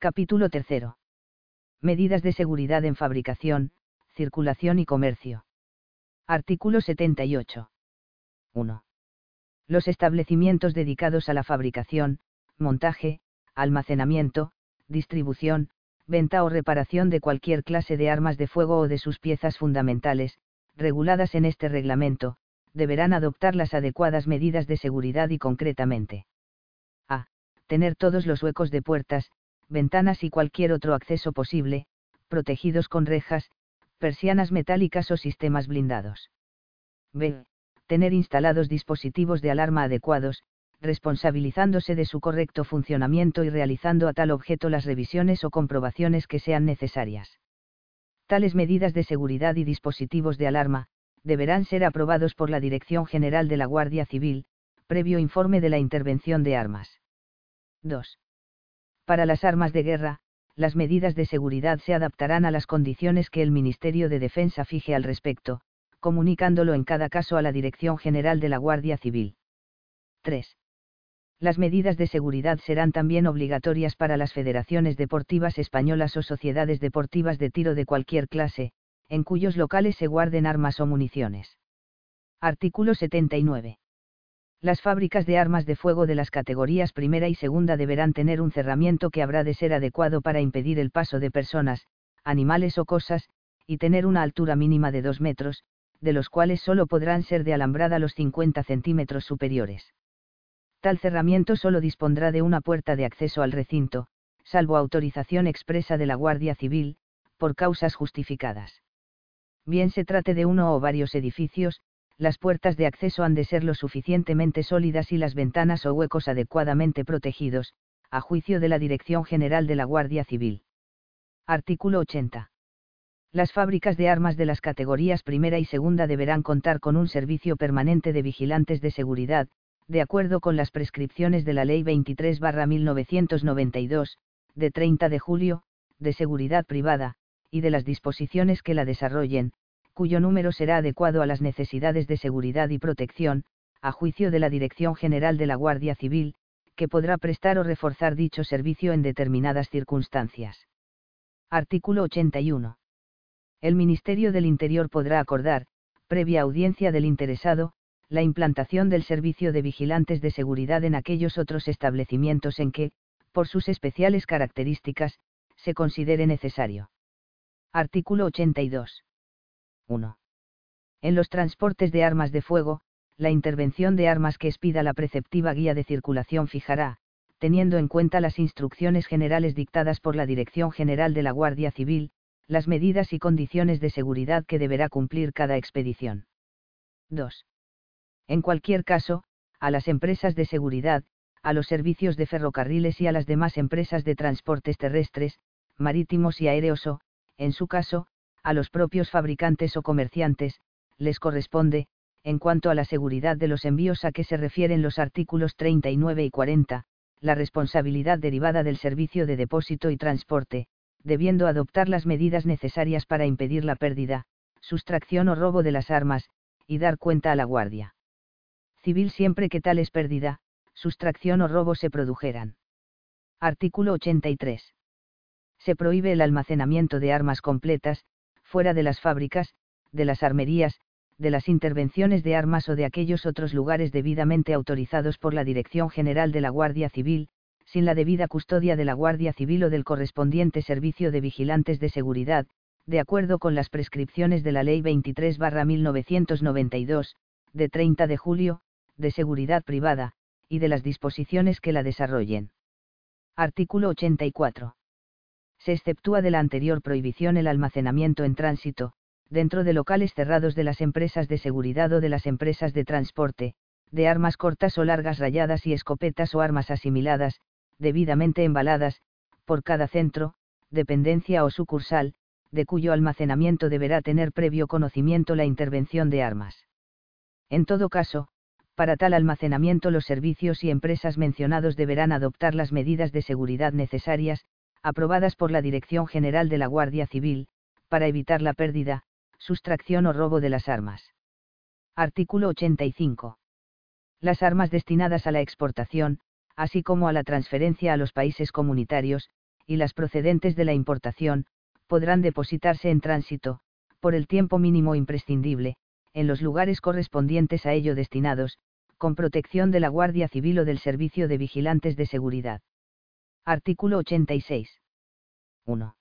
Capítulo 3. Medidas de seguridad en fabricación, circulación y comercio. Artículo 78. 1. Los establecimientos dedicados a la fabricación, montaje, almacenamiento, distribución, venta o reparación de cualquier clase de armas de fuego o de sus piezas fundamentales, reguladas en este reglamento, deberán adoptar las adecuadas medidas de seguridad y concretamente. A. Tener todos los huecos de puertas, ventanas y cualquier otro acceso posible, protegidos con rejas, persianas metálicas o sistemas blindados. B. Tener instalados dispositivos de alarma adecuados, responsabilizándose de su correcto funcionamiento y realizando a tal objeto las revisiones o comprobaciones que sean necesarias. Tales medidas de seguridad y dispositivos de alarma, deberán ser aprobados por la Dirección General de la Guardia Civil, previo informe de la intervención de armas. 2. Para las armas de guerra, las medidas de seguridad se adaptarán a las condiciones que el Ministerio de Defensa fije al respecto, comunicándolo en cada caso a la Dirección General de la Guardia Civil. 3. Las medidas de seguridad serán también obligatorias para las federaciones deportivas españolas o sociedades deportivas de tiro de cualquier clase, en cuyos locales se guarden armas o municiones. Artículo 79 las fábricas de armas de fuego de las categorías primera y segunda deberán tener un cerramiento que habrá de ser adecuado para impedir el paso de personas, animales o cosas, y tener una altura mínima de 2 metros, de los cuales solo podrán ser de alambrada los 50 centímetros superiores. Tal cerramiento solo dispondrá de una puerta de acceso al recinto, salvo autorización expresa de la Guardia Civil, por causas justificadas. Bien se trate de uno o varios edificios, las puertas de acceso han de ser lo suficientemente sólidas y las ventanas o huecos adecuadamente protegidos, a juicio de la Dirección General de la Guardia Civil. Artículo 80. Las fábricas de armas de las categorías primera y segunda deberán contar con un servicio permanente de vigilantes de seguridad, de acuerdo con las prescripciones de la Ley 23-1992, de 30 de julio, de seguridad privada, y de las disposiciones que la desarrollen, cuyo número será adecuado a las necesidades de seguridad y protección, a juicio de la Dirección General de la Guardia Civil, que podrá prestar o reforzar dicho servicio en determinadas circunstancias. Artículo 81. El Ministerio del Interior podrá acordar, previa audiencia del interesado, la implantación del servicio de vigilantes de seguridad en aquellos otros establecimientos en que, por sus especiales características, se considere necesario. Artículo 82. 1. En los transportes de armas de fuego, la intervención de armas que expida la preceptiva guía de circulación fijará, teniendo en cuenta las instrucciones generales dictadas por la Dirección General de la Guardia Civil, las medidas y condiciones de seguridad que deberá cumplir cada expedición. 2. En cualquier caso, a las empresas de seguridad, a los servicios de ferrocarriles y a las demás empresas de transportes terrestres, marítimos y aéreos o, en su caso, a los propios fabricantes o comerciantes, les corresponde, en cuanto a la seguridad de los envíos a que se refieren los artículos 39 y 40, la responsabilidad derivada del servicio de depósito y transporte, debiendo adoptar las medidas necesarias para impedir la pérdida, sustracción o robo de las armas, y dar cuenta a la Guardia Civil siempre que tales pérdida, sustracción o robo se produjeran. Artículo 83. Se prohíbe el almacenamiento de armas completas, fuera de las fábricas, de las armerías, de las intervenciones de armas o de aquellos otros lugares debidamente autorizados por la Dirección General de la Guardia Civil, sin la debida custodia de la Guardia Civil o del correspondiente servicio de vigilantes de seguridad, de acuerdo con las prescripciones de la Ley 23-1992, de 30 de julio, de seguridad privada, y de las disposiciones que la desarrollen. Artículo 84 se exceptúa de la anterior prohibición el almacenamiento en tránsito, dentro de locales cerrados de las empresas de seguridad o de las empresas de transporte, de armas cortas o largas rayadas y escopetas o armas asimiladas, debidamente embaladas, por cada centro, dependencia o sucursal, de cuyo almacenamiento deberá tener previo conocimiento la intervención de armas. En todo caso, para tal almacenamiento los servicios y empresas mencionados deberán adoptar las medidas de seguridad necesarias, aprobadas por la Dirección General de la Guardia Civil, para evitar la pérdida, sustracción o robo de las armas. Artículo 85. Las armas destinadas a la exportación, así como a la transferencia a los países comunitarios, y las procedentes de la importación, podrán depositarse en tránsito, por el tiempo mínimo imprescindible, en los lugares correspondientes a ello destinados, con protección de la Guardia Civil o del Servicio de Vigilantes de Seguridad. Artículo 86. 1.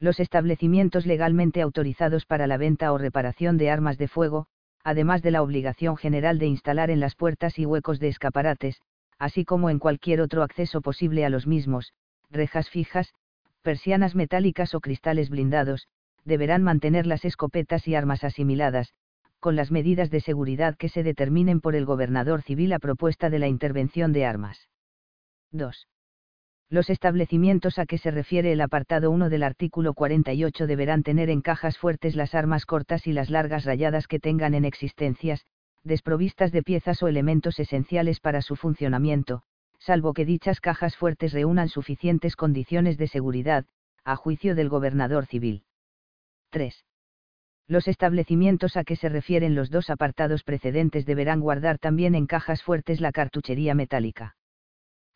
Los establecimientos legalmente autorizados para la venta o reparación de armas de fuego, además de la obligación general de instalar en las puertas y huecos de escaparates, así como en cualquier otro acceso posible a los mismos, rejas fijas, persianas metálicas o cristales blindados, deberán mantener las escopetas y armas asimiladas, con las medidas de seguridad que se determinen por el gobernador civil a propuesta de la intervención de armas. 2. Los establecimientos a que se refiere el apartado 1 del artículo 48 deberán tener en cajas fuertes las armas cortas y las largas rayadas que tengan en existencias, desprovistas de piezas o elementos esenciales para su funcionamiento, salvo que dichas cajas fuertes reúnan suficientes condiciones de seguridad, a juicio del gobernador civil. 3. Los establecimientos a que se refieren los dos apartados precedentes deberán guardar también en cajas fuertes la cartuchería metálica.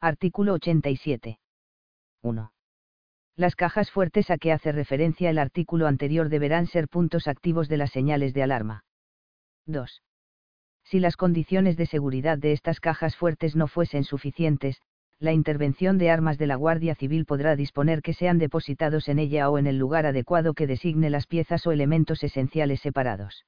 Artículo 87. 1. Las cajas fuertes a que hace referencia el artículo anterior deberán ser puntos activos de las señales de alarma. 2. Si las condiciones de seguridad de estas cajas fuertes no fuesen suficientes, la intervención de armas de la Guardia Civil podrá disponer que sean depositados en ella o en el lugar adecuado que designe las piezas o elementos esenciales separados.